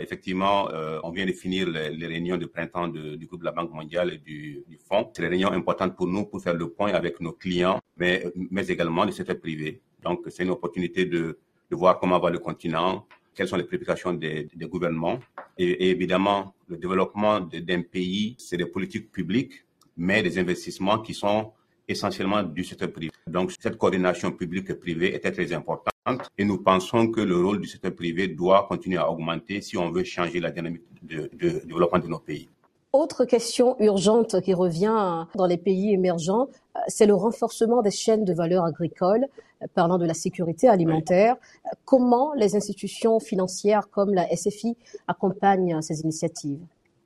Effectivement, euh, on vient de finir les, réunions de printemps du groupe de la Banque mondiale et du, fonds. C'est des réunions importantes pour nous pour faire le point avec nos clients, mais, également le secteur privé. Donc, c'est une opportunité de, voir comment va le continent, quelles sont les préoccupations des, des gouvernements. Et, et, évidemment, le développement d'un pays, c'est des politiques publiques, mais des investissements qui sont essentiellement du secteur privé. Donc, cette coordination publique et privée était très importante et nous pensons que le rôle du secteur privé doit continuer à augmenter si on veut changer la dynamique de, de développement de nos pays. Autre question urgente qui revient dans les pays émergents, c'est le renforcement des chaînes de valeur agricole, parlant de la sécurité alimentaire. Comment les institutions financières comme la SFI accompagnent ces initiatives?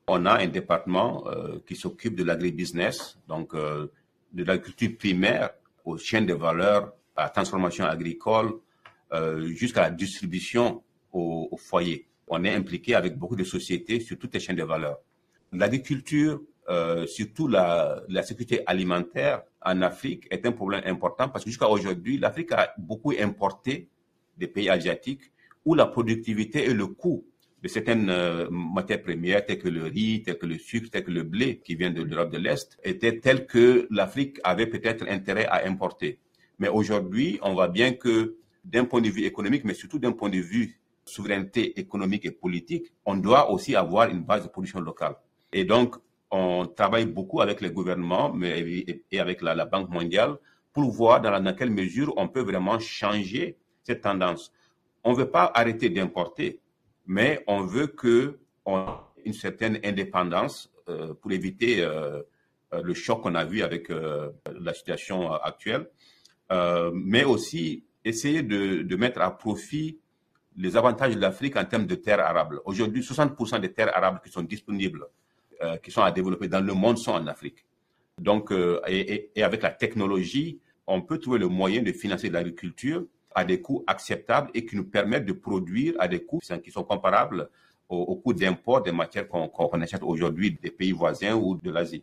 On a un département euh, qui s'occupe de l'agribusiness, donc euh, de l'agriculture primaire aux chaînes de valeur, à la transformation agricole, euh, jusqu'à la distribution au, foyer. On est impliqué avec beaucoup de sociétés sur toutes les chaînes de valeur. L'agriculture, euh, surtout la, la, sécurité alimentaire en Afrique, est un problème important parce que jusqu'à aujourd'hui, l'Afrique a beaucoup importé des pays asiatiques où la productivité et le coût de certaines euh, matières premières, telles que le riz, telles que le sucre, telles que le blé, qui vient de l'Europe de l'Est, étaient telles que l'Afrique avait peut-être intérêt à importer. Mais aujourd'hui, on voit bien que d'un point de vue économique, mais surtout d'un point de vue souveraineté économique et politique, on doit aussi avoir une base de production locale. Et donc, on travaille beaucoup avec les gouvernements mais, et avec la, Banque mondiale pour voir dans, quelle mesure on peut vraiment changer cette tendance. On ne veut pas arrêter d'importer, mais on veut que on ait une certaine indépendance euh, pour éviter euh, le choc qu'on a vu avec euh, la situation actuelle, mais aussi essayer de, mettre à profit les avantages de l'Afrique en termes de terres arables. Aujourd'hui, 60% des terres arables qui sont disponibles, euh, qui sont à développer dans le monde sont en Afrique. Donc, euh, et, avec la technologie, on peut trouver le moyen de financer l'agriculture à des coûts acceptables et qui nous permettent de produire à des coûts qui sont comparables au, au coût d'import des matières qu'on qu achète aujourd'hui des pays voisins ou de l'Asie.